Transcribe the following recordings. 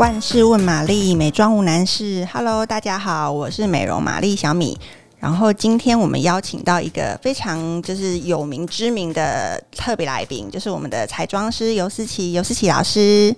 万事问玛丽，美妆无难事。Hello，大家好，我是美容玛丽小米。然后今天我们邀请到一个非常就是有名知名的特别来宾，就是我们的彩妆师尤思琪，尤思琪老师。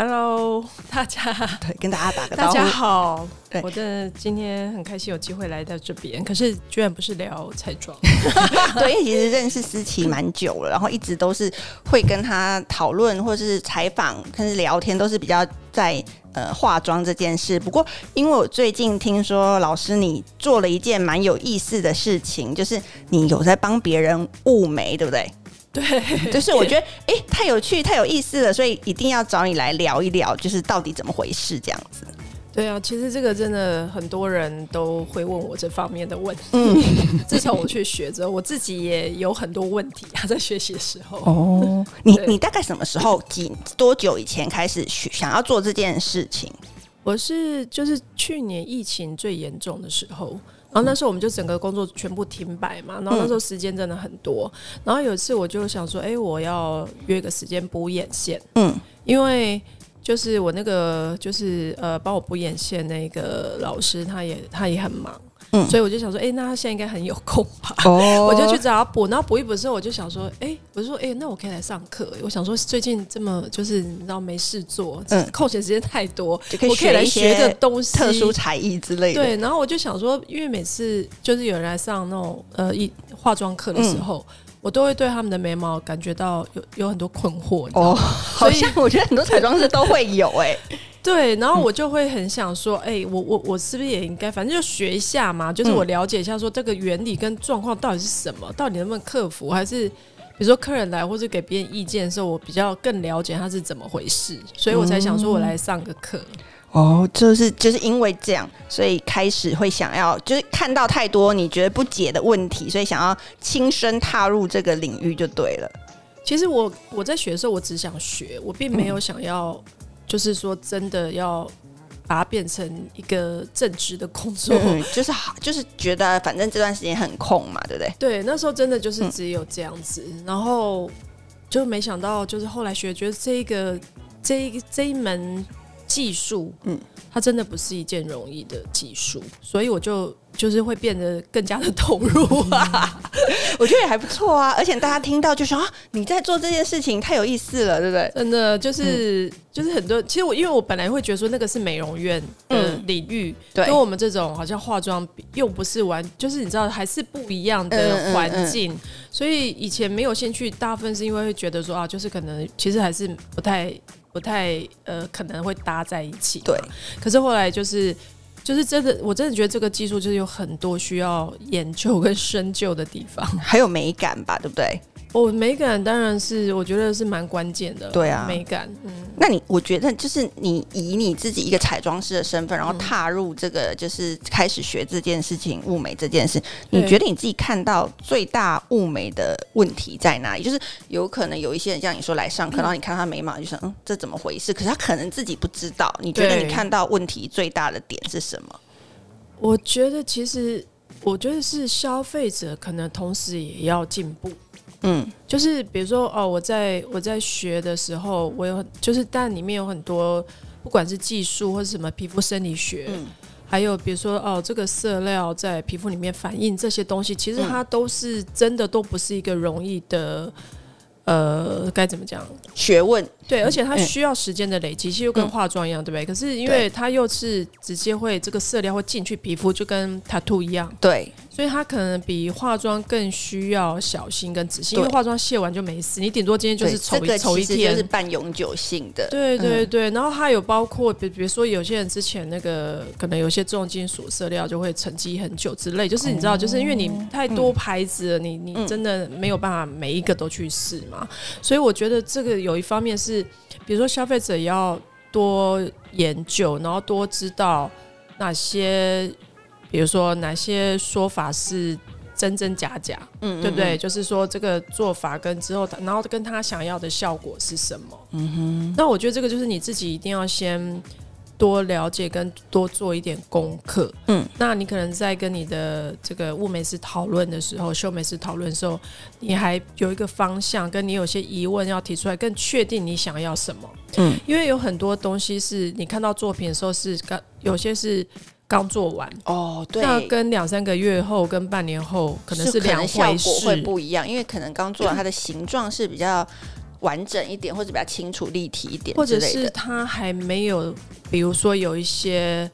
Hello，大家，对，跟大家打个招呼。大家好，对，我的今天很开心有机会来到这边，可是居然不是聊彩妆。对，因为其实认识思琪蛮久了，然后一直都是会跟他讨论或是采访，甚至聊天，都是比较在呃化妆这件事。不过，因为我最近听说老师你做了一件蛮有意思的事情，就是你有在帮别人雾眉，对不对？对，就是我觉得哎、欸，太有趣，太有意思了，所以一定要找你来聊一聊，就是到底怎么回事这样子。对啊，其实这个真的很多人都会问我这方面的问题。嗯，自从我去学之后，我自己也有很多问题啊，在学习的时候。哦，你你大概什么时候几多久以前开始学想要做这件事情？我是就是去年疫情最严重的时候。然后那时候我们就整个工作全部停摆嘛，然后那时候时间真的很多。然后有一次我就想说，哎，我要约个时间补眼线，嗯，因为就是我那个就是呃帮我补眼线那个老师，他也他也很忙。嗯，所以我就想说，哎、欸，那他现在应该很有空吧？哦，我就去找他补，然后补一补之后，我就想说，哎、欸，我就说，哎、欸，那我可以来上课。我想说，最近这么就是你知道没事做，嗯，空闲时间太多，我可以学一些东西，特殊才艺之类的。对，然后我就想说，因为每次就是有人来上那种呃一化妆课的时候，嗯、我都会对他们的眉毛感觉到有有很多困惑。哦，好像我觉得很多彩妆师都会有哎、欸。对，然后我就会很想说，哎、欸，我我我是不是也应该，反正就学一下嘛，就是我了解一下，说这个原理跟状况到底是什么，到底能不能克服，还是比如说客人来或者给别人意见的时候，我比较更了解他是怎么回事，所以我才想说我来上个课。哦，就是就是因为这样，所以开始会想要，就是看到太多你觉得不解的问题，所以想要亲身踏入这个领域就对了。其实我我在学的时候，我只想学，我并没有想要。嗯就是说，真的要把它变成一个正职的工作，嗯、就是好，就是觉得反正这段时间很空嘛，对不对？对，那时候真的就是只有这样子，嗯、然后就没想到，就是后来学，觉得这一个这一这一门技术，嗯，它真的不是一件容易的技术，所以我就。就是会变得更加的投入啊，我觉得也还不错啊，而且大家听到就说啊，你在做这件事情太有意思了，对不对？真的就是、嗯、就是很多，其实我因为我本来会觉得说那个是美容院的领域，跟我们这种好像化妆又不是完，就是你知道还是不一样的环境，所以以前没有兴趣，大部分是因为会觉得说啊，就是可能其实还是不太不太呃可能会搭在一起，对，可是后来就是。就是真的，我真的觉得这个技术就是有很多需要研究跟深究的地方，还有美感吧，对不对？哦，美感当然是我觉得是蛮关键的。对啊，美感。嗯，那你我觉得就是你以你自己一个彩妆师的身份，然后踏入这个就是开始学这件事情，物美这件事，你觉得你自己看到最大物美的问题在哪里？就是有可能有一些人像你说来上课，然后你看他眉毛，就想嗯，这怎么回事？可是他可能自己不知道。你觉得你看到问题最大的点是什么？我觉得其实，我觉得是消费者可能同时也要进步。嗯，就是比如说哦，我在我在学的时候，我有很就是，但里面有很多，不管是技术或是什么皮肤生理学，嗯，还有比如说哦，这个色料在皮肤里面反应这些东西，其实它都是真的都不是一个容易的，呃，该怎么讲？学问。对，而且它需要时间的累积，其实就跟化妆一样，对不对？可是因为它又是直接会这个色料会进去皮肤，就跟 tattoo 一样。对，所以它可能比化妆更需要小心跟仔细，因为化妆卸完就没事，你顶多今天就是丑一丑一天，是半永久性的。对对对，然后它有包括，比比如说有些人之前那个可能有些重金属色料就会沉积很久之类，就是你知道，就是因为你太多牌子了，你你真的没有办法每一个都去试嘛。所以我觉得这个有一方面是。比如说，消费者也要多研究，然后多知道哪些，比如说哪些说法是真真假假，嗯，嗯，对不对？就是说这个做法跟之后，然后跟他想要的效果是什么？嗯哼。那我觉得这个就是你自己一定要先多了解跟多做一点功课。嗯，那你可能在跟你的这个物美师讨论的时候，秀美师讨论的时候，你还有一个方向，跟你有些疑问要提出来，更确定你想要什么。嗯，因为有很多东西是你看到作品的时候是刚，有些是刚做完。哦，对，那跟两三个月后跟半年后可能是两回事，效果会不一样，因为可能刚做完它的形状是比较。完整一点，或者比较清楚、立体一点，或者是它还没有，比如说有一些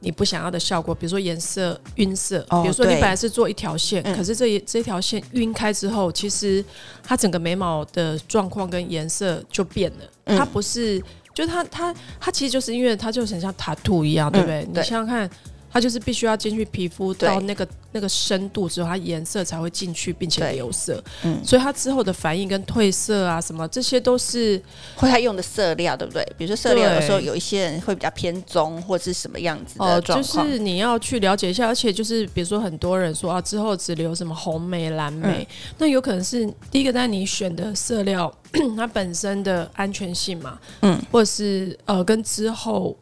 你不想要的效果，比如说颜色晕色，哦、比如说你本来是做一条线，可是这一这条线晕开之后，其实它整个眉毛的状况跟颜色就变了。嗯、它不是，就是它它它其实就是因为他就很像塔图一样，对不对，你想想看。它就是必须要进去皮肤到那个那个深度之后，它颜色才会进去，并且留色。嗯，所以它之后的反应跟褪色啊什么，这些都是会它用的色料，对不对？比如说色料，有时候有一些人会比较偏棕，或者是什么样子的状况。哦，就是你要去了解一下。而且就是比如说很多人说啊，之后只留什么红梅、蓝梅，嗯、那有可能是第一个在你选的色料它本身的安全性嘛，嗯，或者是呃跟之后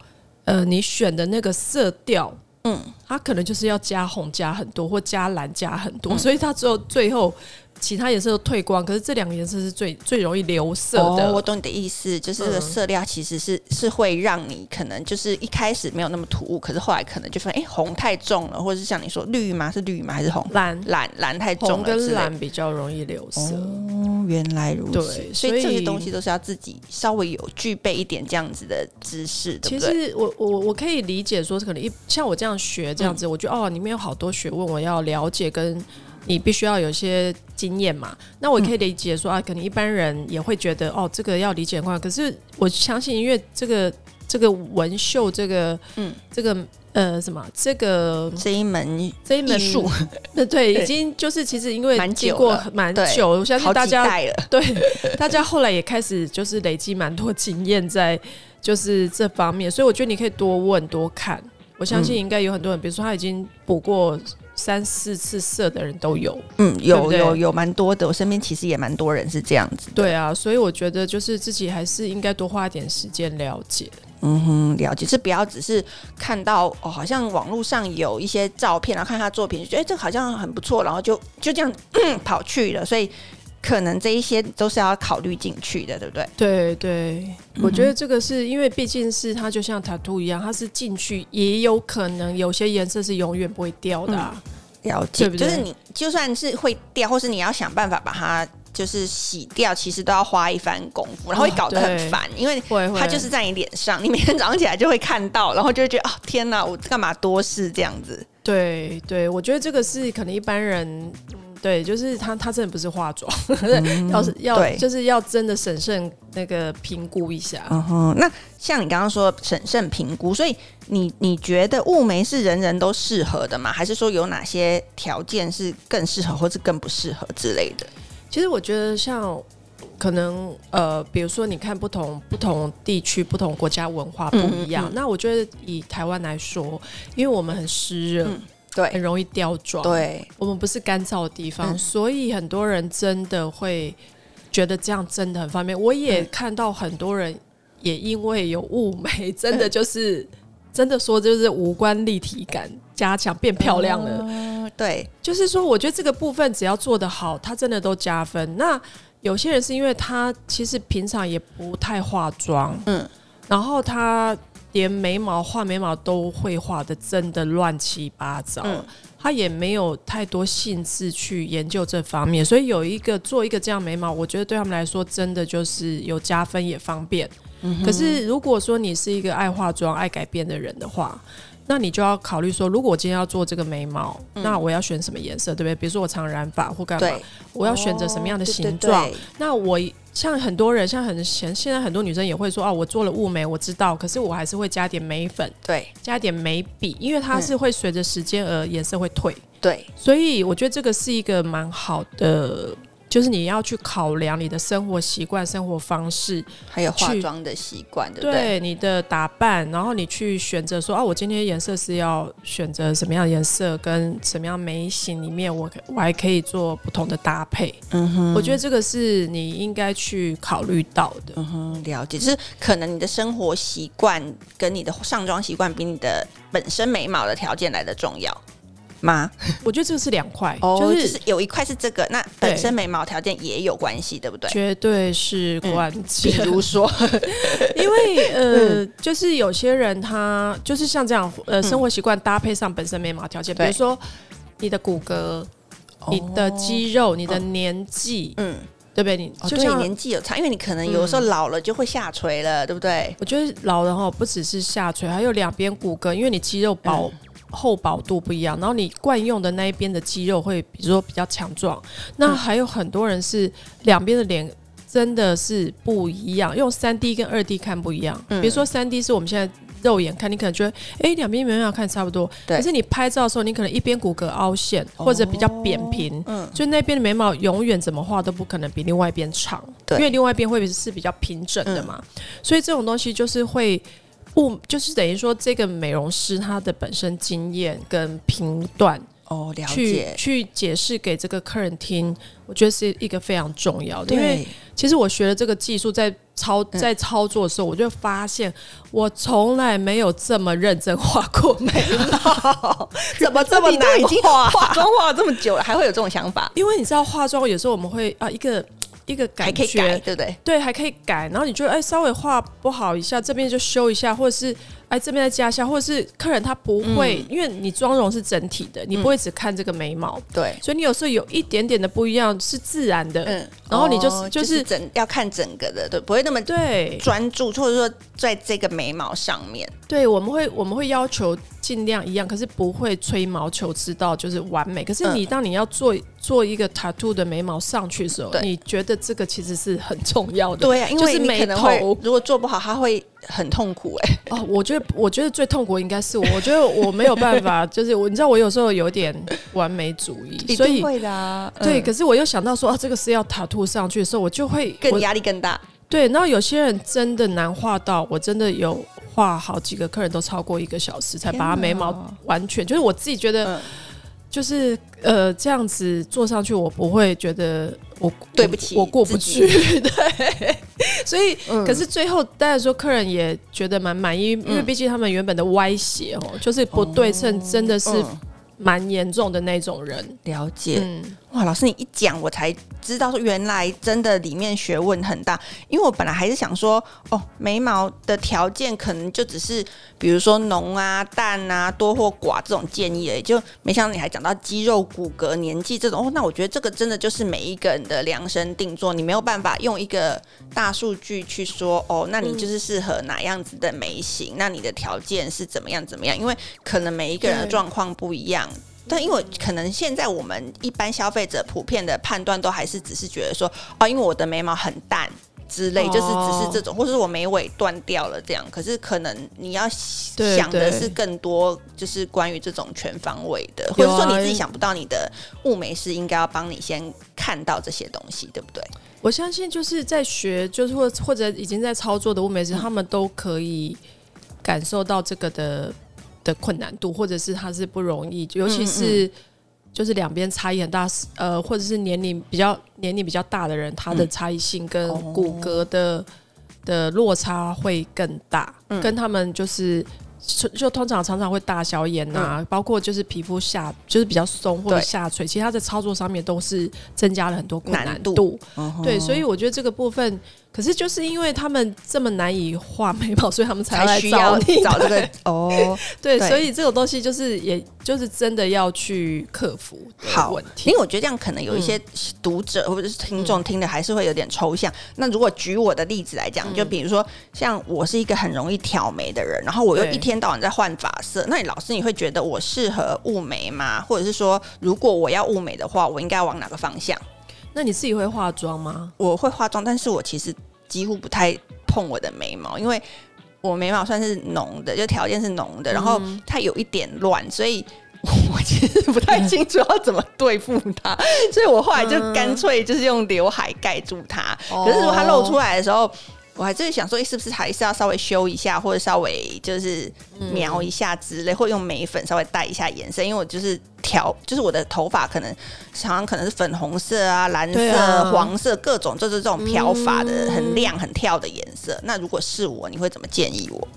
呃你选的那个色调。嗯，它可能就是要加红加很多，或加蓝加很多，嗯、所以它只有最后。其他颜色都退光，可是这两个颜色是最最容易留色的。哦，我懂你的意思，就是这个色料其实是、嗯、是会让你可能就是一开始没有那么突兀，可是后来可能就发现哎、欸、红太重了，或者是像你说绿吗？是绿吗？还是红？蓝蓝蓝太重了，红跟蓝比较容易留色。哦，原来如此。对，所以这些东西都是要自己稍微有具备一点这样子的知识，对不对？其实我我我可以理解说，可能一像我这样学这样子，嗯、我觉得哦，里面有好多学问，我要了解跟。你必须要有些经验嘛，那我可以理解说啊，可能一般人也会觉得哦，这个要理解的话，可是我相信，因为这个这个纹绣，这个嗯，这个呃什么，这个这一门这一门术，对 对，已经就是其实因为经过蛮久，我相信大家 对大家后来也开始就是累积蛮多经验在就是这方面，所以我觉得你可以多问多看，我相信应该有很多人，比如说他已经补过。三四次色的人都有，嗯，有有有蛮多的，我身边其实也蛮多人是这样子。对啊，所以我觉得就是自己还是应该多花一点时间了解。嗯哼，了解是不要只是看到哦，好像网络上有一些照片，然后看他作品，觉得哎，这好像很不错，然后就就这样跑去了，所以。可能这一些都是要考虑进去的，对不对？对对，我觉得这个是因为毕竟是它就像 tattoo 一样，它是进去也有可能有些颜色是永远不会掉的，啊嗯。了解，对不对？就是你就算是会掉，或是你要想办法把它就是洗掉，其实都要花一番功夫，然后会搞得很烦，哦，因为它就是在你脸上，你每天早上起来就会看到，然后就会觉得哦天哪，我干嘛多事这样子？对对，我觉得这个是可能一般人。对，就是他，他真的不是化妆，嗯、要是要就是要真的审慎那个评估一下。嗯哼，那像你刚刚说审慎评估，所以你你觉得雾眉是人人都适合的吗？还是说有哪些条件是更适合，或是更不适合之类的？其实我觉得像可能呃，比如说你看不同不同地区、不同国家文化不一样，嗯嗯、那我觉得以台湾来说，因为我们很湿热。嗯对，很容易掉妆。对，我们不是干燥的地方，嗯、所以很多人真的会觉得这样真的很方便。我也看到很多人也因为有雾眉，真的就是、嗯、真的说就是无关立体感加强，变漂亮了。嗯、对，就是说，我觉得这个部分只要做得好，它真的都加分。那有些人是因为他其实平常也不太化妆，嗯，然后他。连眉毛画眉毛都会画的真的乱七八糟，嗯、他也没有太多兴致去研究这方面，所以有一个做一个这样眉毛，我觉得对他们来说真的就是有加分也方便。嗯、可是如果说你是一个爱化妆、爱改变的人的话，那你就要考虑说，如果我今天要做这个眉毛，嗯、那我要选什么颜色，对不对？比如说我常染发或干嘛，我要选择什么样的形状？哦、对对对，那我像很多人，像很现现在很多女生也会说，哦，我做了雾眉，我知道，可是我还是会加点眉粉，对，加点眉笔，因为它是会随着时间而颜色会退，对，所以我觉得这个是一个蛮好的。就是你要去考量你的生活习惯、生活方式，还有化妆的习惯，对不对？对你的打扮，然后你去选择说啊，我今天颜色是要选择什么样的颜色，跟什么样眉形里面我，我我还可以做不同的搭配。嗯哼，我觉得这个是你应该去考虑到的。嗯哼，了解，就是可能你的生活习惯跟你的上妆习惯比你的本身眉毛的条件来的重要。吗？我觉得这个是两块，哦、就是、就是有一块是这个，那本身眉毛条件也有关系，对不对？绝对是关 系。比如说，因为呃，就是有些人他就是像这样，呃，生活习惯搭配上本身眉毛条件，比如说你的骨骼、你的肌肉、你的年纪，嗯，对不对？你就像年纪有差，因为你可能有时候老了就会下垂了，对不对？我觉得老了哈，不只是下垂，还有两边骨骼，因为你肌肉薄。厚薄度不一样，然后你惯用的那一边的肌肉会，比如说比较强壮。那还有很多人是两边的脸真的是不一样，用三 D 跟二 D 看不一样。嗯、比如说三 D 是我们现在肉眼看，你可能觉得哎，两边眉毛看差不多，可是你拍照的时候，你可能一边骨骼凹陷或者比较扁平，哦、嗯，就那边的眉毛永远怎么画都不可能比另外一边长，对，因为另外一边会是比较平整的嘛，嗯、所以这种东西就是会。不，就是等于说，这个美容师他的本身经验跟评断哦，了解，去解释给这个客人听，我觉得是一个非常重要的。因为其实我学了这个技术，在操在操作的时候，我就发现我从来没有这么认真画过眉毛，怎么这么难画？化妆化了这么久了，还会有这种想法？因为你知道，化妆有时候我们会啊一个。一个感觉，对不对？对，还可以改。然后你觉得，哎，稍微画不好一下，这边就修一下，或者是。哎，这边再加一下，或者是客人他不会，嗯、因为你妆容是整体的，你不会只看这个眉毛，嗯、对，所以你有时候有一点点的不一样是自然的，嗯，然后你就是、哦、就是整要看整个的，对，不会那么对。专注，或者说在这个眉毛上面，对，我们会我们会要求尽量一样，可是不会吹毛求疵到就是完美。可是你当你要做做一个 tattoo 的眉毛上去的时候，你觉得这个其实是很重要的，对啊，因为你可能会如果做不好，它会。很痛苦哎、欸！哦，我觉得，我觉得最痛苦应该是我，我觉得我没有办法，就是我，你知道，我有时候有点完美主义，所以会的、啊。对，嗯、可是我又想到说啊，这个是要塔兔上去的时候，我就会更压力更大。对，然后有些人真的难画到，我真的有画好几个客人都超过一个小时才把他眉毛完全，就是我自己觉得。嗯就是呃这样子坐上去，我不会觉得我对不起我，我过不去，己。对，所以、嗯、可是最后当然说客人也觉得蛮满意，嗯、因为毕竟他们原本的歪斜哦，就是不对称，真的是蛮严重的那种人。嗯、了解，嗯、哇，老师你一讲我才。知道说原来真的里面学问很大，因为我本来还是想说，哦，眉毛的条件可能就只是比如说浓啊、淡啊、多或寡这种建议而已，就没想到你还讲到肌肉、骨骼、年纪这种。哦，那我觉得这个真的就是每一个人的量身定做，你没有办法用一个大数据去说，哦，那你就是适合哪样子的眉形，嗯、那你的条件是怎么样怎么样？因为可能每一个人的状况不一样。但因为可能现在我们一般消费者普遍的判断都还是只是觉得说，哦，因为我的眉毛很淡之类，就是只是这种，或者是我眉尾断掉了这样。可是可能你要想的是更多，就是关于这种全方位的，或者说你自己想不到，你的雾眉师应该要帮你先看到这些东西，对不对？我相信就是在学，就是或或者已经在操作的雾眉师，他们都可以感受到这个的。的困难度，或者是他是不容易，尤其是就是两边差异很大，呃，或者是年龄比较年龄比较大的人，他的差异性跟骨骼的的落差会更大，跟他们就是。就就通常常常会大小眼呐、啊，嗯、包括就是皮肤下就是比较松或者下垂，其实它在操作上面都是增加了很多困难度。难度。对，所以我觉得这个部分，可是就是因为他们这么难以画眉毛，所以他们才要来找你找这个哦。对，对所以这种东西就是也就是真的要去克服好问题。因为我觉得这样可能有一些读者或者是听众听的还是会有点抽象。嗯、那如果举我的例子来讲，就比如说像我是一个很容易挑眉的人，然后我又。一天到晚在换发色，那你老师你会觉得我适合雾眉吗？或者是说，如果我要雾眉的话，我应该往哪个方向？那你自己会化妆吗？我会化妆，但是我其实几乎不太碰我的眉毛，因为我眉毛算是浓的，就条件是浓的，然后它有一点乱，所以 我其实不太清楚要怎么对付它，所以我后来就干脆就是用刘海盖住它。嗯、可是如果它露出来的时候，我还是想说，是不是还是要稍微修一下，或者稍微就是描一下之类，嗯、或者用眉粉稍微带一下颜色，因为我就是调，就是我的头发可能常常可能是粉红色啊、蓝色、啊、黄色各种，就是这种漂发的、嗯、很亮、很跳的颜色。那如果是我，你会怎么建议我？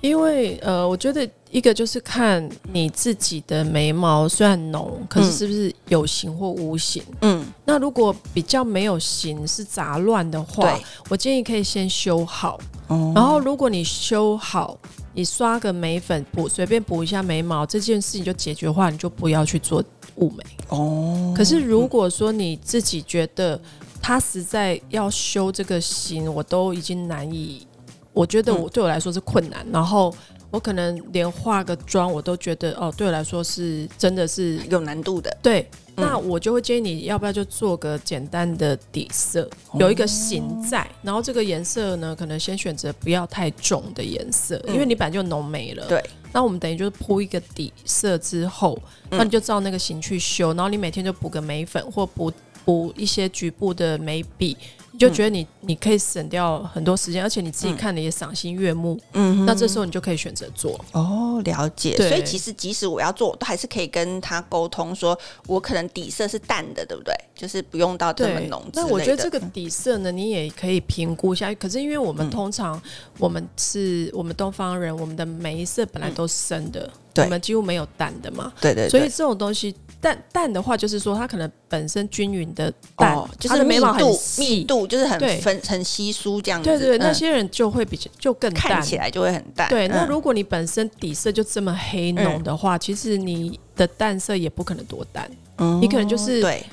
因为呃，我觉得一个就是看你自己的眉毛虽然浓，可是是不是有型或无形？嗯，那如果比较没有型是杂乱的话，我建议可以先修好。哦，然后如果你修好，你刷个眉粉补，随便补一下眉毛，这件事情就解决的话，你就不要去做雾眉。哦，可是如果说你自己觉得他实在要修这个型，我都已经难以。我觉得我对我来说是困难，嗯、然后我可能连化个妆我都觉得哦，对我来说是真的是有难度的。对，嗯、那我就会建议你要不要就做个简单的底色，哦、有一个型在，然后这个颜色呢，可能先选择不要太重的颜色，嗯、因为你本来就浓眉了。对，那我们等于就是铺一个底色之后，那你就照那个型去修，然后你每天就补个眉粉或补补一些局部的眉笔。就觉得你你可以省掉很多时间，而且你自己看的也赏心悦目。嗯，那这时候你就可以选择做。哦，了解。所以其实即使我要做，我都还是可以跟他沟通，说我可能底色是淡的，对不对？就是不用到这么浓。那我觉得这个底色呢，你也可以评估一下。可是因为我们通常、嗯、我们是我们东方人，我们的眉色本来都是深的，嗯、我们几乎没有淡的嘛。对，对对。所以这种东西。淡淡的话，就是说它可能本身均匀的淡，哦、就是眉毛很密度就是很分对很稀疏这样子。对，对那些人就会比较就更淡，看起来就会很淡。对，那如果你本身底色就这么黑浓的话，嗯、其实你的淡色也不可能多淡，嗯、你可能就是对。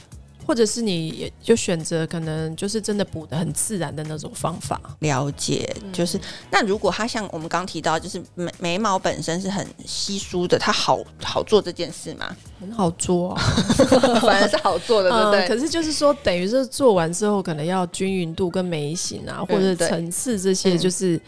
或者是你也就选择可能就是真的补的很自然的那种方法。了解，就是那如果它像我们刚提到，就是眉眉毛本身是很稀疏的，它好好做这件事吗？很好做啊，反而是好做的，对不对？嗯，可是就是说，等于是做完之后，可能要均匀度跟眉形啊，或者层次这些，就是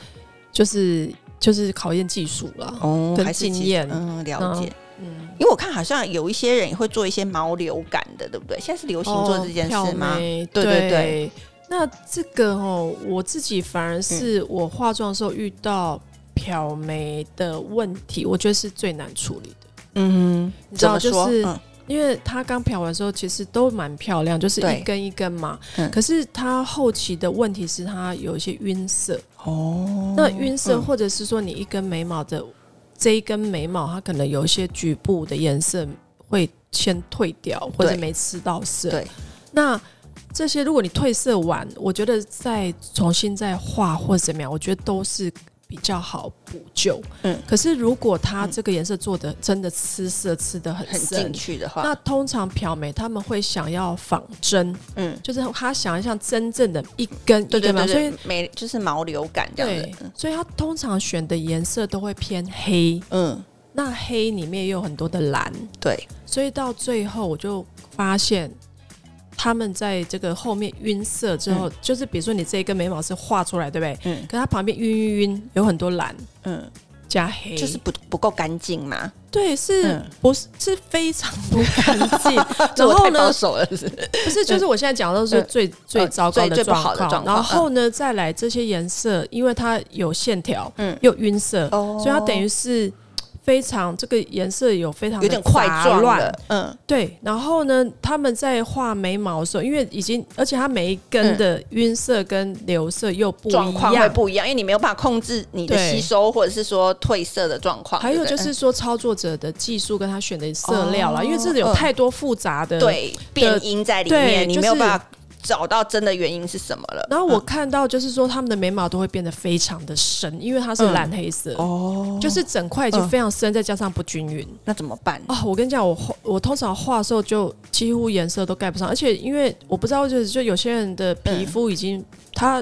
就是就是考验技术了哦，跟经验。嗯，了解。嗯，因为我看好像有一些人也会做一些毛流感的，对不对？现在是流行做这件事吗？哦、对对对。那这个哦，我自己反而是我化妆的时候遇到漂眉的问题，嗯、我觉得是最难处理的。嗯哼，你知道，就是、嗯、因为他刚漂完的时候，其实都蛮漂亮，就是一根一根嘛。嗯、可是他后期的问题是他有一些晕色。哦。那晕色，或者是说你一根眉毛的。这一根眉毛，它可能有一些局部的颜色会先退掉，或者没吃到色。对，那这些如果你褪色完，我觉得再重新再画或者怎么样，我觉得都是。比较好补救，嗯，可是如果它这个颜色做的真的吃色吃的很很进去的话，那通常漂眉他们会想要仿真，嗯，就是他想要像真正的一根对对对，所以眉就是毛流感这样子，所以他通常选的颜色都会偏黑，嗯，那黑里面也有很多的蓝，对，所以到最后我就发现。他们在这个后面晕色之后，嗯、就是比如说你这一根眉毛是画出来，对不对？嗯。可它旁边晕晕晕，有很多蓝，嗯，加黑，就是不不够干净嘛？对，是，嗯、不是是非常不干净。然后呢？不是，不是，就是我现在讲的都是最、嗯、最糟糕的状况。然后呢，再来这些颜色，因为它有线条，嗯，又晕色，哦、所以它等于是。非常这个颜色有非常有点块状，嗯，对。然后呢，他们在画眉毛的时候，因为已经，而且它每一根的晕色跟流色又不一样，状况会不一样，因为你没有办法控制你的吸收或者是说褪色的状况。还有就是说操作者的技术跟他选的色料啦，因为这里有太多复杂的对变音在里面，你没有办法。找到真的原因是什么了？然后我看到就是说，他们的眉毛都会变得非常的深，因为它是蓝黑色哦，就是整块已经非常深，再加上不均匀，那怎么办？哦，我跟你讲，我画我通常画的时候就几乎颜色都盖不上，而且因为我不知道，就是就有些人的皮肤已经他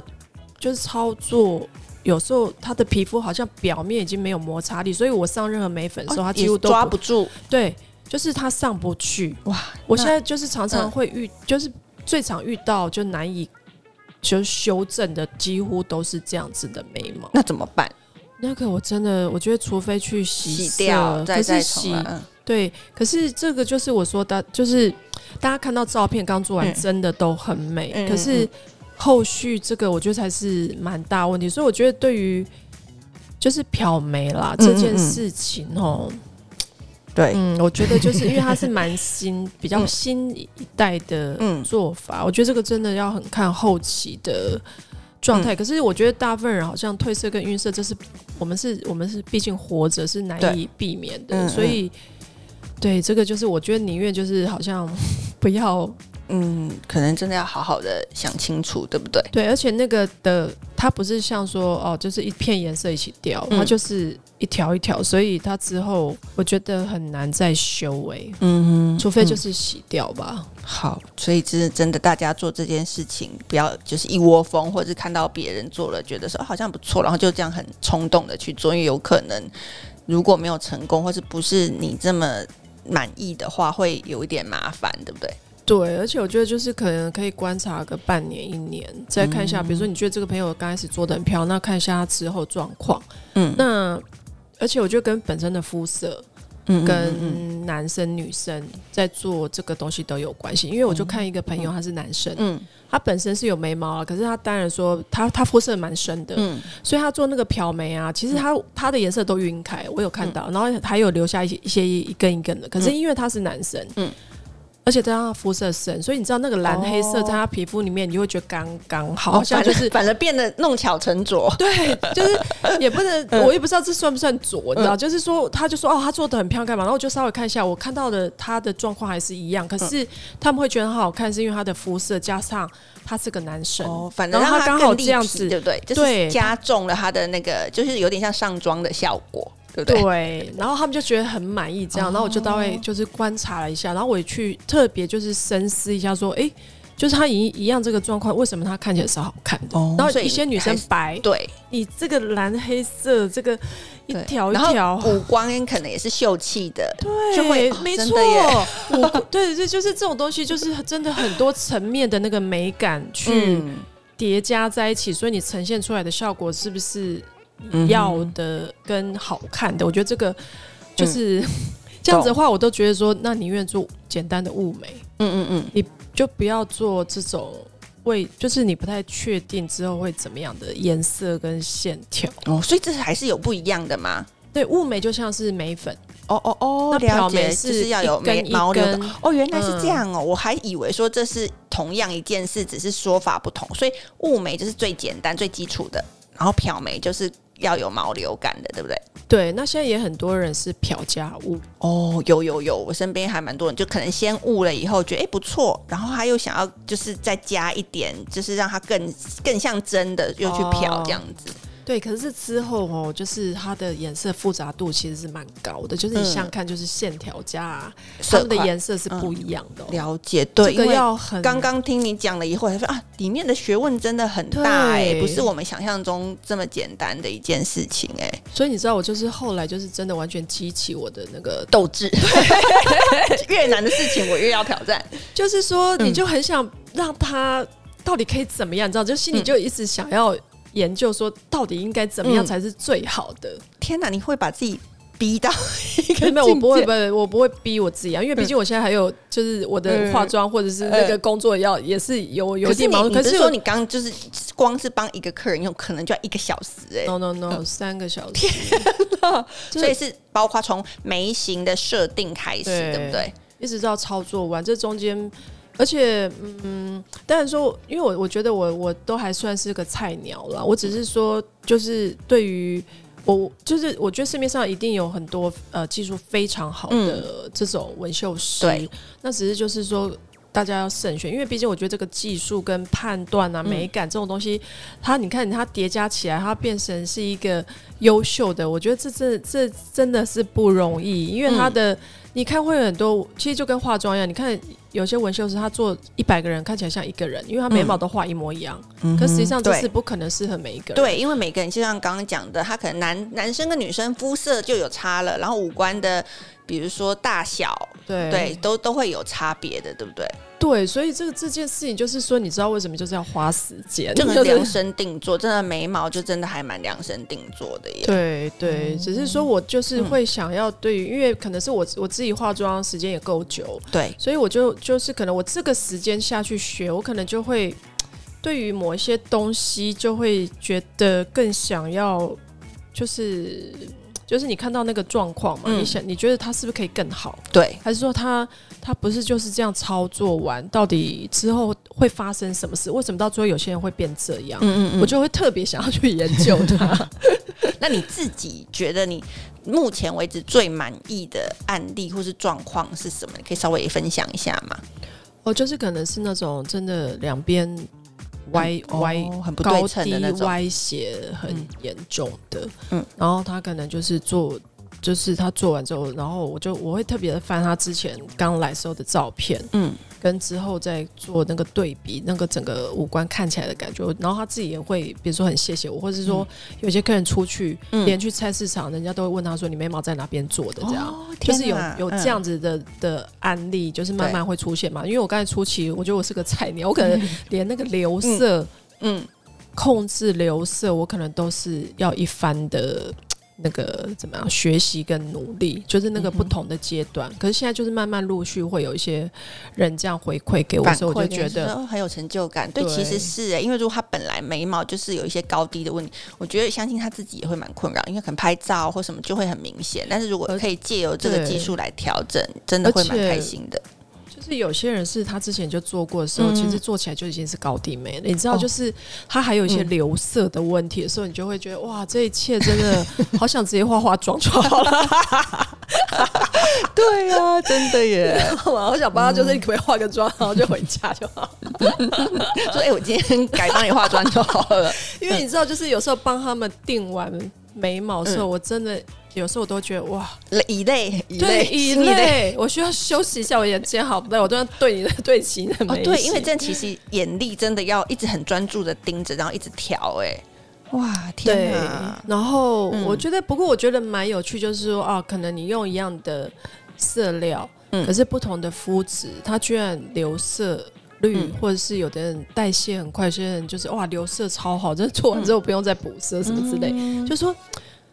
就是操作，有时候他的皮肤好像表面已经没有摩擦力，所以我上任何眉粉的时候，他几乎都抓不住，对，就是它上不去。哇，我现在就是常常会遇，就是。最常遇到就难以就修正的，几乎都是这样子的眉毛。那怎么办？那个我真的，我觉得除非去洗，洗掉，再再洗，对，可是这个就是我说的，就是大家看到照片刚做完，真的都很美。嗯、可是后续这个，我觉得才是蛮大问题。所以我觉得对于就是漂眉啦这件事情哦，对，嗯，我觉得就是因为它是蛮新、比较 新一代的做法，我觉得这个真的要很看后期的。状态，可是我觉得大部分人好像褪色跟晕色，这是我们是我们是毕竟活着是难以避免的，嗯、所以对这个就是我觉得宁愿就是好像不要，嗯，可能真的要好好的想清楚，对不对？对，而且那个的它不是像说哦，就是一片颜色一起掉，它就是。一条一条，所以它之后我觉得很难再修诶、欸，嗯哼，除非就是洗掉吧。嗯、好，所以这是真的，大家做这件事情不要就是一窝蜂，或者是看到别人做了，觉得说好像不错，然后就这样很冲动的去做，因为有可能如果没有成功，或是不是你这么满意的话，会有一点麻烦，对不对？对，而且我觉得就是可能可以观察个半年一年，再看一下，嗯、比如说你觉得这个朋友刚开始做的很漂亮，那看一下他之后状况，嗯，那。而且我觉得跟本身的肤色，跟男生女生在做这个东西都有关系。因为我就看一个朋友，他是男生，嗯，他本身是有眉毛了，可是他当然说他他肤色蛮深的，嗯，所以他做那个漂眉啊，其实他他的颜色都晕开，我有看到，然后还有留下一些一些一根一根的，可是因为他是男生，嗯。而且他肤色深，所以你知道那个蓝黑色在他皮肤里面，你就会觉得刚刚好，好像就是反而变得弄巧成拙。对，就是也不能，我也不知道这算不算拙，你知道？就是说，他就说哦，他做的很漂亮嘛，然后我就稍微看一下，我看到的他的状况还是一样，可是他们会觉得很好看，是因为他的肤色加上他是个男生，哦，反正他刚好这样子，对不对？就是加重了他的那个，就是有点像上妆的效果。对，对，然后他们就觉得很满意，这样，然后我就大概就是观察了一下，然后我也去特别就是深思一下，说，哎，就是他一一样这个状况，为什么他看起来是好看的？然后一些女生白，对，你这个蓝黑色这个一条一条，五官可能也是秀气的，对，就会没错，五对对，就是这种东西，就是真的很多层面的那个美感去叠加在一起，所以你呈现出来的效果是不是？要的跟好看的，我觉得这个就是、嗯、这样子的话，我都觉得说，那宁愿做简单的雾眉，嗯嗯嗯，你就不要做这种为，就是你不太确定之后会怎么样的颜色跟线条。哦，所以这还是有不一样的吗？对，雾眉就像是眉粉，哦哦哦，那漂眉是要有眉毛的。哦，原来是这样哦，嗯、我还以为说这是同样一件事，只是说法不同，所以雾眉就是最简单最基础的，然后漂眉就是。要有毛流感的，对不对？对，那现在也很多人是漂加雾哦，有有有，我身边还蛮多人，就可能先雾了以后觉得哎不错，然后他又想要就是再加一点，就是让它更更像真的，又去漂这样子。哦对，可是之后哦，就是它的颜色复杂度其实是蛮高的，就是你想看，就是线条加它们的颜色是不一样的。了解，对，这个要很。刚刚听你讲了以后，他说啊，里面的学问真的很大哎，不是我们想象中这么简单的一件事情哎。所以你知道，我就是后来就是真的完全激起我的那个 斗志，越难的事情我越要挑战。就是说，你就很想让他到底可以怎么样，你知道，就心里就一直想要。研究说到底应该怎么样才是最好的？嗯、天哪，你会把自己逼到一个？没有，我不会，不会，我不会逼我自己啊，因为毕竟我现在还有就是我的化妆或者是那个工作要也是有有点忙。可是说你刚就是光是帮一个客人用，可能就要一个小时哎、欸。No No No，三个小时。天哪，所以是包括从眉形的设定开始，对，对不对？一直到操作完，这中间。而且，嗯，当然说，因为我我觉得我我都还算是个菜鸟啦。我只是说，就是对于我，就是我觉得市面上一定有很多呃技术非常好的这种纹绣师。对，那只是就是说，大家要慎选，因为毕竟我觉得这个技术跟判断啊、美感这种东西，它你看它叠加起来，它变成是一个优秀的，我觉得这这这真的是不容易，因为它的。你看会有很多，其实就跟化妆一样。你看有些纹绣师，他做一百个人看起来像一个人，因为他眉毛都画一模一样。嗯、可实际上这是不可能适合每一个人。对，因为每个人就像刚刚讲的，他可能男男生跟女生肤色就有差了，然后五官的比如说大小，对对，都都会有差别的，对不对？对，所以这个这件事情就是说，你知道为什么就是要花时间，就很量身定做，真的眉毛就真的还蛮量身定做的耶。对对，嗯、只是说我就是会想要对于，嗯、因为可能是我我自己化妆时间也够久，对，所以我就就是可能我这个时间下去学，我可能就会对于某一些东西就会觉得更想要，就是。就是你看到那个状况嘛，嗯、你想你觉得他是不是可以更好？对，还是说他他不是就是这样操作完，到底之后会发生什么事？为什么到最后有些人会变这样？嗯嗯嗯，我就会特别想要去研究他。那你自己觉得你目前为止最满意的案例或是状况是什么？你可以稍微分享一下吗？哦，就是可能是那种真的两边。歪歪、哦、很不对称的那种，歪斜很严重的，嗯，然后他可能就是做，就是他做完之后，然后我就我会特别的翻他之前刚来时候的照片，嗯。跟之后再做那个对比，那个整个五官看起来的感觉，然后他自己也会，比如说很谢谢我，或者是说有些客人出去，嗯、连去菜市场，人家都会问他说：“你眉毛在哪边做的？”这样，哦、就是有有这样子的、嗯、的案例，就是慢慢会出现嘛。因为我刚才初期，我觉得我是个菜鸟，我可能 连那个留色，嗯，嗯控制留色，我可能都是要一番的。那个怎么样学习跟努力，就是那个不同的阶段。嗯、可是现在就是慢慢陆续会有一些人这样回馈给我，所以我就觉得很有成就感。对，对其实是因为如果他本来眉毛就是有一些高低的问题，我觉得相信他自己也会蛮困扰，因为可能拍照或什么就会很明显。但是如果可以借由这个技术来调整，真的会蛮开心的。是有些人是他之前就做过的时候，嗯、其实做起来就已经是高低眉了。你知道，就是他还有一些留色的问题的时候，你就会觉得哇，这一切真的好想直接化化妆就好了。对呀、啊，真的耶！我想帮他，就是你可不可以化个妆，然后就回家就好。说哎、欸，我今天改帮你化妆就好了。因为你知道，就是有时候帮他们定完眉毛的时候，嗯、我真的。有时候我都觉得哇，以泪，对，以泪，我需要休息一下，我眼睛好累，我都要对你的对齐的眉。对，因为这样其实眼力真的要一直很专注的盯着，然后一直调。哎，哇，天哪！然后我觉得，不过我觉得蛮有趣，就是说啊，可能你用一样的色料，嗯，可是不同的肤质，它居然留色率，或者是有的人代谢很快，有些人就是哇，留色超好，真的做完之后不用再补色什么之类，就说。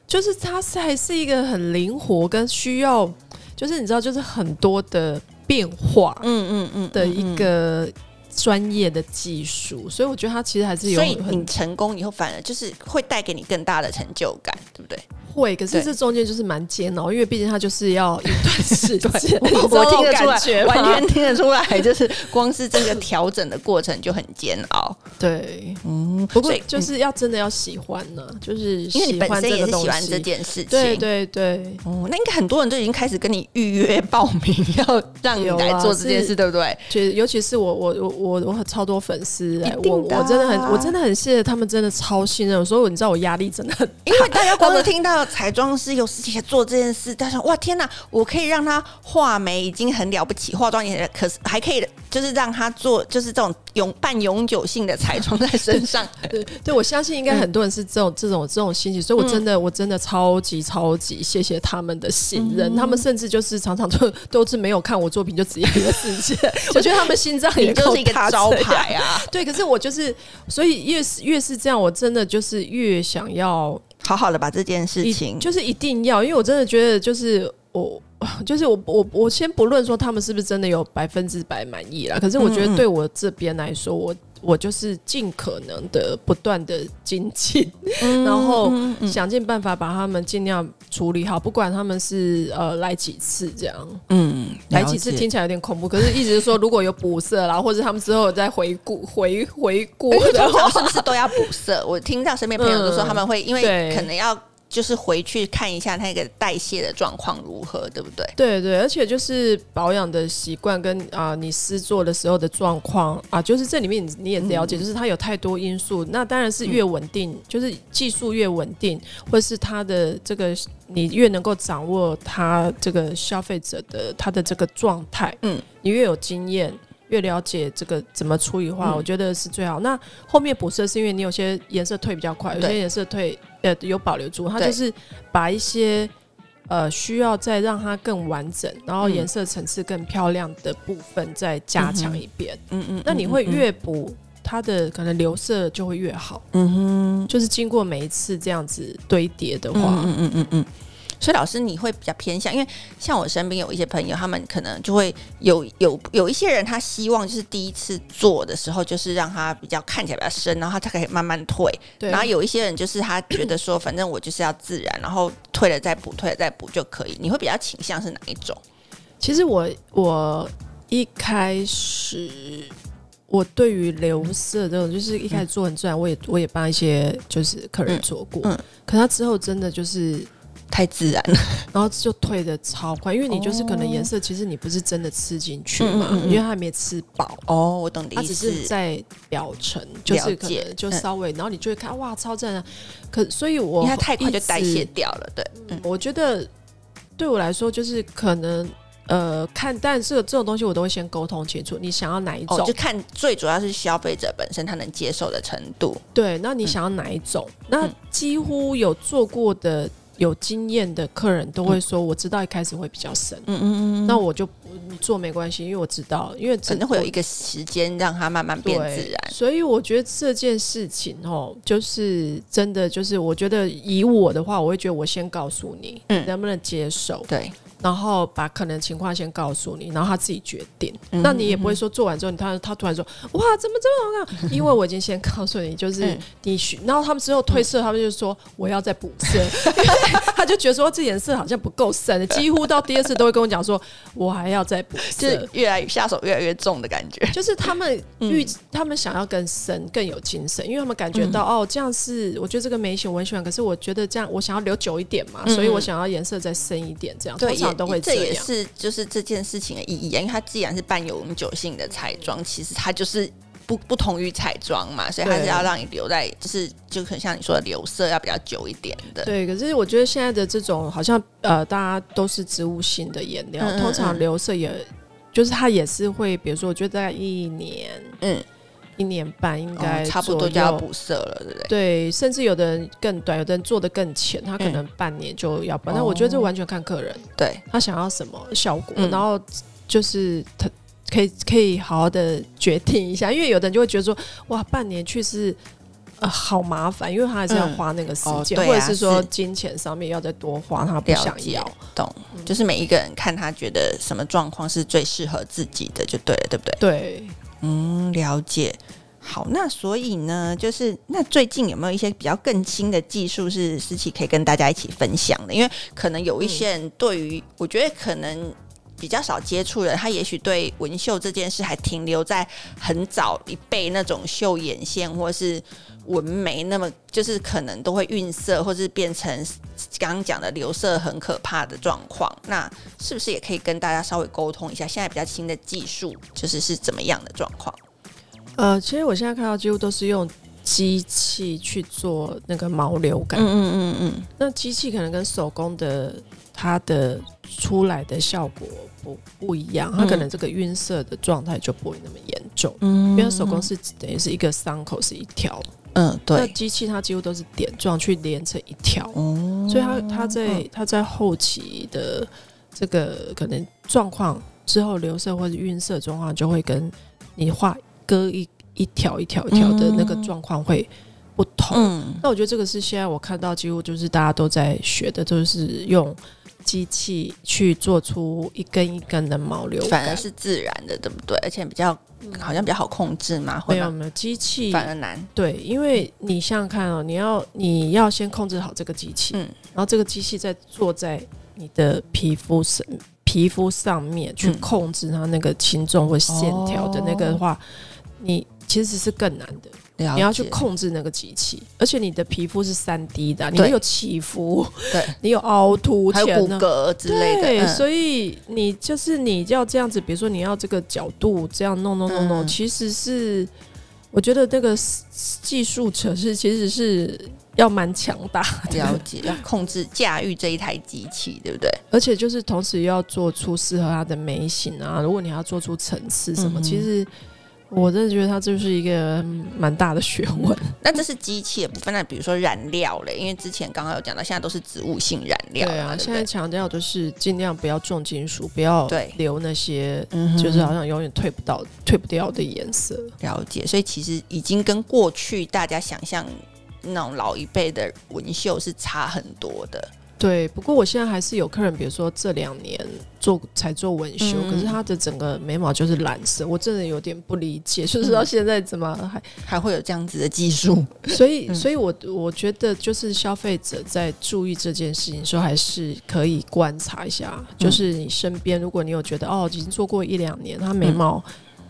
就是它是还是一个很灵活跟需要，就是你知道，就是很多的变化，嗯嗯嗯。的一个专业的技术，所以我觉得它其实还是有。所以你成功以后，反而就是会带给你更大的成就感，对不对？会，可是这中间就是蛮煎熬，因为毕竟它就是要一段时间。我听得出来，完全 听得出来，就是光是这个调整的过程就很煎熬。对，嗯，不过就是要真的要喜欢呢，就是因为你本身也是喜欢这件事情。对对对，哦，那应该很多人都已经开始跟你预约报名，要让你来做这件事，对不对？就尤其是我，我，我，我，我很超多粉丝来问我，我真的很，我真的很谢谢他们，真的超信任。所以你知道我压力真的很大，因为大家光是 听到。彩妆师有时间做这件事，他说：“哇，天哪！我可以让他画眉已经很了不起，化妆也可是还可以，就是让他做就是这种永半永久性的彩妆在身上。对”对对，我相信应该很多人是这种、嗯、这种这种心情，所以我真的、嗯、我真的超级超级谢谢他们的信任，嗯、他们甚至就是常常都都是没有看我作品就直接一个世界，我觉得他们心脏也 就是一个招牌啊。对，可是我就是，所以越是越是这样，我真的就是越想要。好好的把这件事情，就是一定要，因为我真的觉得，就是我，就是我，我，我先不论说他们是不是真的有百分之百满意啦，可是我觉得对我这边来说，我。我就是尽可能的不断的精进，嗯、然后想尽办法把他们尽量处理好，不管他们是呃来几次这样，嗯，来几次听起来有点恐怖，可是一直说如果有补色啦，或者他们之后再回顾回回顾，的话是不是都要补色？我听到身边朋友都说他们会，因为可能要。就是回去看一下那个代谢的状况如何，对不对？对对，而且就是保养的习惯跟啊、呃，你施作的时候的状况啊，就是这里面你也了解，嗯、就是它有太多因素。那当然是越稳定，嗯、就是技术越稳定，或是它的这个你越能够掌握它这个消费者的他的这个状态，嗯，你越有经验。越了解这个怎么处理的话，嗯、我觉得是最好。那后面补色是因为你有些颜色退比较快，有些颜色退呃有保留住，它就是把一些呃需要再让它更完整，然后颜色层次更漂亮的部分再加强一遍。嗯嗯，嗯，那你会越补它的可能留色就会越好。嗯哼，就是经过每一次这样子堆叠的话，嗯嗯嗯嗯。嗯所以老师，你会比较偏向，因为像我身边有一些朋友，他们可能就会有有有一些人，他希望就是第一次做的时候，就是让他比较看起来比较深，然后他可以慢慢退。对。然后有一些人就是他觉得说，反正我就是要自然，然后退了再补，退了再补就可以。你会比较倾向是哪一种？其实我我一开始我对于留色这种，就是一开始做很自然，我也我也帮一些就是客人做过，嗯，嗯，可他之后真的就是。太自然了，然后就退的超快，因为你就是可能颜色，其实你不是真的吃进去嘛，因为它还没吃饱。哦，我懂的意思，它只是在表层，就是可能就稍微，然后你就会看哇，超赞啊！可所以，我因为它太快就代谢掉了。对，我觉得对我来说，就是可能呃，看，但是这这种东西我都会先沟通清楚，你想要哪一种，就看最主要是消费者本身他能接受的程度。对，那你想要哪一种？那几乎有做过的。有经验的客人都会说：“我知道一开始会比较深，嗯嗯嗯，那我就你做没关系，因为我知道，因为可能会有一个时间让它慢慢变自然。所以我觉得这件事情哦，就是真的，就是我觉得以我的话，我会觉得我先告诉你，嗯，能不能接受？对。”然后把可能情况先告诉你，然后他自己决定。嗯、那你也不会说做完之后，他他突然说哇，怎么这么好看？因为我已经先告诉你，就是你选。然后他们之后褪色，他们就说我要再补色，他就觉得说这颜色好像不够深，几乎到第二次都会跟我讲说，我还要再补色，就是越来越下手越来越重的感觉。就是他们预、嗯、他们想要更深更有精神，因为他们感觉到、嗯、哦，这样是我觉得这个眉形我很喜欢，可是我觉得这样我想要留久一点嘛，嗯、所以我想要颜色再深一点，这样对。都会这，这也是就是这件事情的意义啊，因为它既然是半永久性的彩妆，其实它就是不不同于彩妆嘛，所以它是要让你留在，就是就很像你说的留色要比较久一点的。对，可是我觉得现在的这种好像呃，大家都是植物性的颜料，嗯嗯嗯，通常留色也就是它也是会，比如说我觉得大概一年，嗯。一年半应该、哦、差不多就要补色了，对不对？对，甚至有的人更短，有的人做的更浅，他可能半年就要补。那、嗯、我觉得这完全看客人，对他想要什么效果，嗯、然后就是他可以可以好好的决定一下，因为有的人就会觉得说，哇，半年去是呃好麻烦，因为他还是要花那个时间、嗯哦啊，或者是说金钱上面要再多花，他不想要。懂、嗯，就是每一个人看他觉得什么状况是最适合自己的就对了，对不对？对。嗯，了解。好，那所以呢，就是那最近有没有一些比较更新的技术是思琪可以跟大家一起分享的？因为可能有一些人对于、嗯，我觉得可能比较少接触的，他也许对纹绣这件事还停留在很早一辈那种绣眼线或是纹眉，那么就是可能都会晕色，或是变成刚刚讲的留色很可怕的状况。那是不是也可以跟大家稍微沟通一下，现在比较新的技术就是是怎么样的状况？呃，其实我现在看到几乎都是用机器去做那个毛流感。嗯嗯嗯嗯。那机器可能跟手工的它的出来的效果不不一样，它可能这个晕色的状态就不会那么严重。嗯。因为手工是等于是一个伤口是一条。嗯，对。那机器它几乎都是点状去连成一条。嗯。所以它它在它在后期的这个可能状况之后留色或者晕色状况就会跟你画。割一一条一条一条的那个状况会不同，嗯，那我觉得这个是现在我看到几乎就是大家都在学的，就是用机器去做出一根一根的毛流，反而是自然的，对不对？而且比较好像比较好控制嘛，没有没有机器反而难，对，因为你想想看哦，你要你要先控制好这个机器，嗯，然后这个机器再坐在你的皮肤上皮肤上面去控制它那个轻重或线条的那个话。哦你其实是更难的，你要去控制那个机器，而且你的皮肤是三 D 的，你会有起伏，对，你有凹凸，还有骨骼之类的，对，嗯、所以你就是你要这样子，比如说你要这个角度这样弄弄弄弄，其实是我觉得那个技术者是其实是要蛮强大的，了解 要控制驾驭这一台机器，对不对？而且就是同时要做出适合它的眉形啊，如果你要做出层次什么，嗯、其实。我真的觉得它就是一个蛮大的学问。那这是机器的部分，那比如说染料嘞，因为之前刚刚有讲到，现在都是植物性染料。对啊，对对现在强调就是尽量不要重金属，不要留那些，就是好像永远退不到、退不掉的颜色。了解，所以其实已经跟过去大家想象那种老一辈的纹绣是差很多的。对，不过我现在还是有客人，比如说这两年做才做纹绣，嗯、可是他的整个眉毛就是蓝色，我真的有点不理解，就是到现在怎么还还会有这样子的技术？所以，所以我我觉得就是消费者在注意这件事情的时候，还是可以观察一下，就是你身边，如果你有觉得哦，已经做过一两年，他眉毛。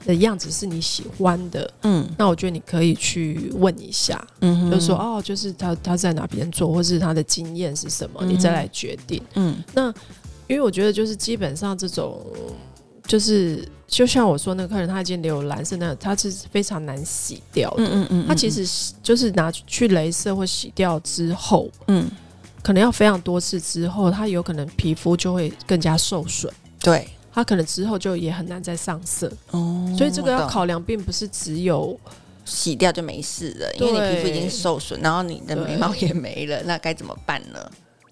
的样子是你喜欢的，嗯，那我觉得你可以去问一下，嗯哼，就是说哦，就是他他在哪边做，或是他的经验是什么，嗯、你再来决定，嗯，那因为我觉得就是基本上这种，就是就像我说那个客人他已经留蓝色，那他是非常难洗掉的，嗯嗯，嗯，他其实就是拿去镭射或洗掉之后，嗯，可能要非常多次之后，他有可能皮肤就会更加受损，对。它可能之后就也很难再上色哦，所以这个要考量，并不是只有洗掉就没事了，因为你皮肤已经受损，然后你的眉毛也没了，那该怎么办呢？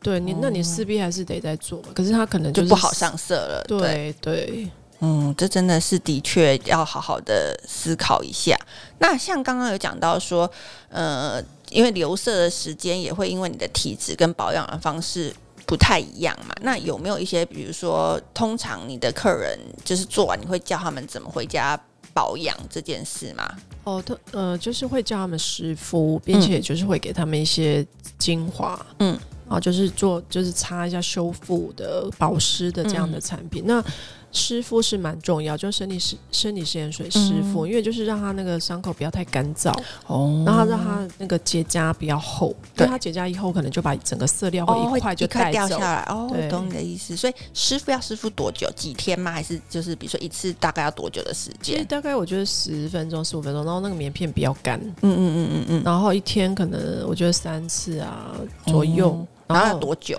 对你，那你势必还是得再做，可是它可能就，就不好上色了。对对，对嗯，这真的是的确要好好的思考一下。那像刚刚有讲到说，呃，因为留色的时间也会因为你的体质跟保养的方式。不太一样嘛？那有没有一些，比如说，通常你的客人就是做完，你会教他们怎么回家保养这件事吗？哦，他呃，就是会教他们湿敷，并且就是会给他们一些精华，嗯，然后就是做就是擦一下修复的保湿的这样的产品。嗯、那湿敷是蛮重要，就是生理食生理食盐水湿敷，嗯、因为就是让他那个伤口不要太干燥哦，然后让他那个结痂比较厚，对，他结痂以后，可能就把整个色料会一块就带掉下来哦。对懂你的意思，所以湿敷要湿敷多久？几天吗？还是就是比如说一次大概要多久的时间？大概我觉得十分钟、十五分钟，然后那个棉片比较干，嗯嗯嗯嗯嗯，然后一天可能我觉得三次啊左右，嗯、然后要多久？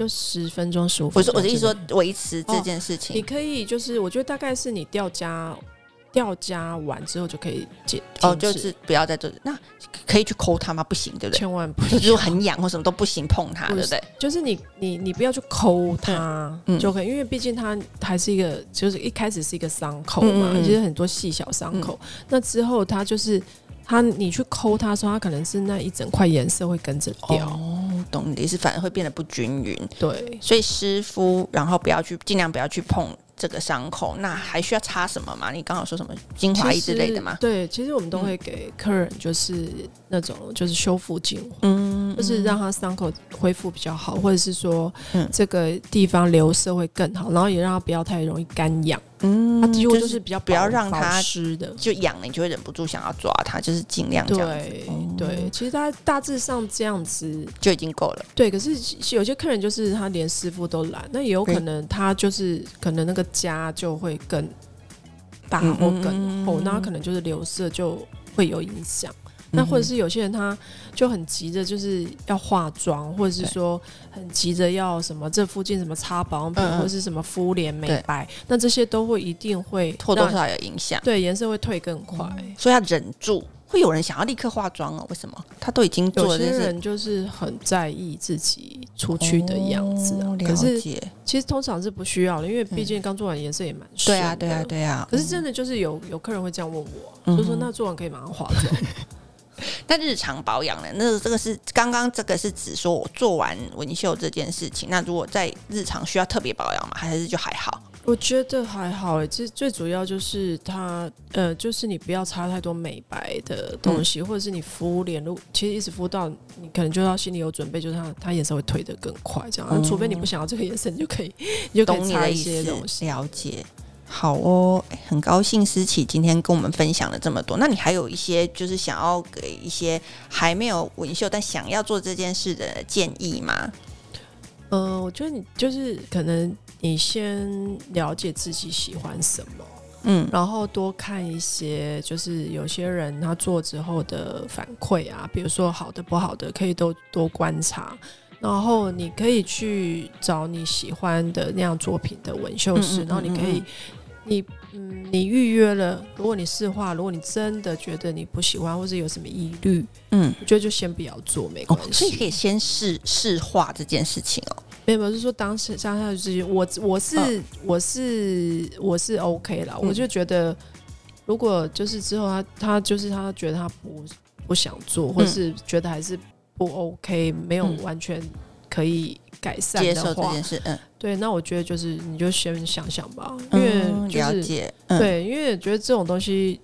就十分钟、十五分钟。不是我的意思说维持这件事情，哦，你可以就是我觉得大概是你掉痂掉痂完之后就可以解哦，就是不要再做。那可以去抠它吗？不行，对不对？千万不，就是很痒或什么都不行，碰它，对不对？就是你你你不要去抠它，嗯，就可以，因为毕竟它还是一个，就是一开始是一个伤口嘛，其实很多细小伤口。那之后它就是。它，你去抠它的时候，它可能是那一整块颜色会跟着掉。哦，懂你的意思，反而会变得不均匀。对，所以湿敷，然后不要去，尽量不要去碰这个伤口。那还需要擦什么吗？你刚好说什么精华液之类的吗？对，其实我们都会给客人就是那种就是修复精华，嗯，就是让他伤口恢复比较好，或者是说这个地方留色会更好，然后也让他不要太容易干痒。嗯，它几乎就是比较不要让它湿的，就痒了，你就会忍不住想要抓它，就是尽量这样子。对，对，其实它大致上这样子就已经够了。对，可是有些客人就是他连师傅都懒，那也有可能他就是可能那个痂就会更大或更厚，那他可能就是留色就会有影响。那或者是有些人他就很急着就是要化妆，或者是说很急着要什么这附近什么擦保养品，或者是什么敷脸美白，那这些都会一定会或多或少有影响，对，颜色会退更快，所以要忍住。会有人想要立刻化妆哦？为什么？他都已经做了。有些人就是很在意自己出去的样子啊。可是其实通常是不需要的，因为毕竟刚做完颜色也蛮深。对啊，对啊，对啊。可是真的就是有有客人会这样问我，就说那做完可以马上化妆。那日常保养呢？那这个是刚刚这个是指说我做完纹绣这件事情。那如果在日常需要特别保养吗？还是就还好？我觉得还好诶。其实最主要就是它，呃，就是你不要擦太多美白的东西，嗯、或者是你敷脸，如其实一直敷到你可能就要心里有准备，就是它它颜色会褪得更快，这样。嗯、除非你不想要这个颜色，你就可以你就可以擦一些东西。了解。好哦，很高兴思琪今天跟我们分享了这么多。那你还有一些就是想要给一些还没有纹绣但想要做这件事的建议吗？嗯、呃，我觉得你就是可能你先了解自己喜欢什么，嗯，然后多看一些就是有些人他做之后的反馈啊，比如说好的不好的，可以都多观察。然后你可以去找你喜欢的那样作品的纹绣师，嗯嗯嗯嗯，然后你可以。你嗯，你预约了，如果你试画，如果你真的觉得你不喜欢，或者有什么疑虑，嗯，我觉得就先不要做，没关系。哦，所以可以先试试画这件事情哦。没有，没有是说当时当下就是我我是、哦、我是我是 OK 了，嗯、我就觉得如果就是之后他他就是他觉得他不不想做，或是觉得还是不 OK，、嗯、没有完全可以改善的话，接受这件事，嗯，对，那我觉得就是你就先想想吧，因为、就是、了解，嗯、对，因为觉得这种东西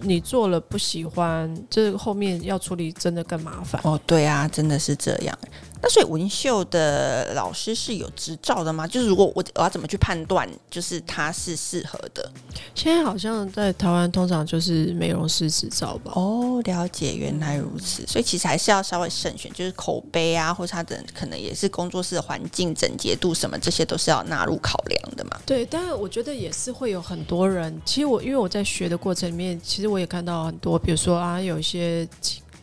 你做了不喜欢，这后面要处理真的更麻烦。哦，对啊，真的是这样。那所以纹绣的老师是有执照的吗？就是如果我我要怎么去判断，就是他是适合的？现在好像在台湾通常就是美容师执照吧。哦，了解，原来如此。所以其实还是要稍微慎选，就是口碑啊，或者他的可能也是工作室的环境整洁度什么，这些都是要纳入考量的嘛。对，但是我觉得也是会有很多人。其实我因为我在学的过程里面，其实我也看到很多，比如说啊，有一些。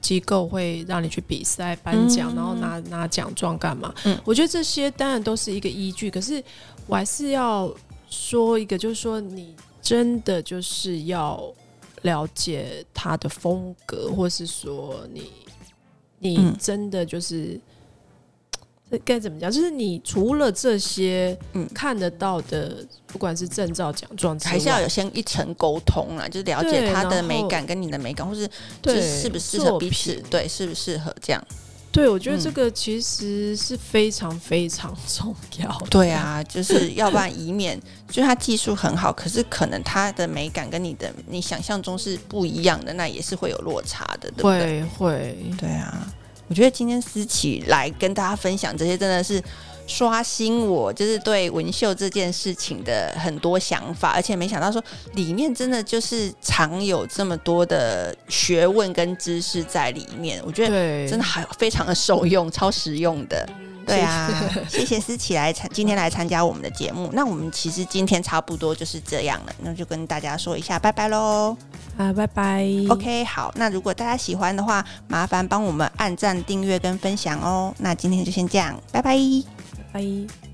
机构会让你去比赛颁奖，嗯、然后拿拿奖状干嘛？嗯，我觉得这些当然都是一个依据，可是我还是要说一个，就是说你真的就是要了解他的风格，或是说你你真的就是。嗯该怎么讲？就是你除了这些嗯看得到的，嗯、不管是证照、奖状，还是要有先一层沟通啊，就是了解他的美感跟你的美感，或是就是适不适合彼此，对，适不适合这样？对，我觉得这个其实是非常非常 重要的。对啊，就是要不然以免就他技术很好，可是可能他的美感跟你的你想象中是不一样的，那也是会有落差的，对不对？会，会对啊。我觉得今天思琪来跟大家分享这些，真的是刷新我就是对纹绣这件事情的很多想法，而且没想到说里面真的就是藏有这么多的学问跟知识在里面。我觉得真的还非常的受用，超实用的。对啊，谢谢思琪来参今天来参加我们的节目。那我们其实今天差不多就是这样了，那就跟大家说一下，拜拜喽！啊，拜拜。OK，好，那如果大家喜欢的话，麻烦帮我们按赞、订阅跟分享哦。那今天就先这样，拜拜，拜拜。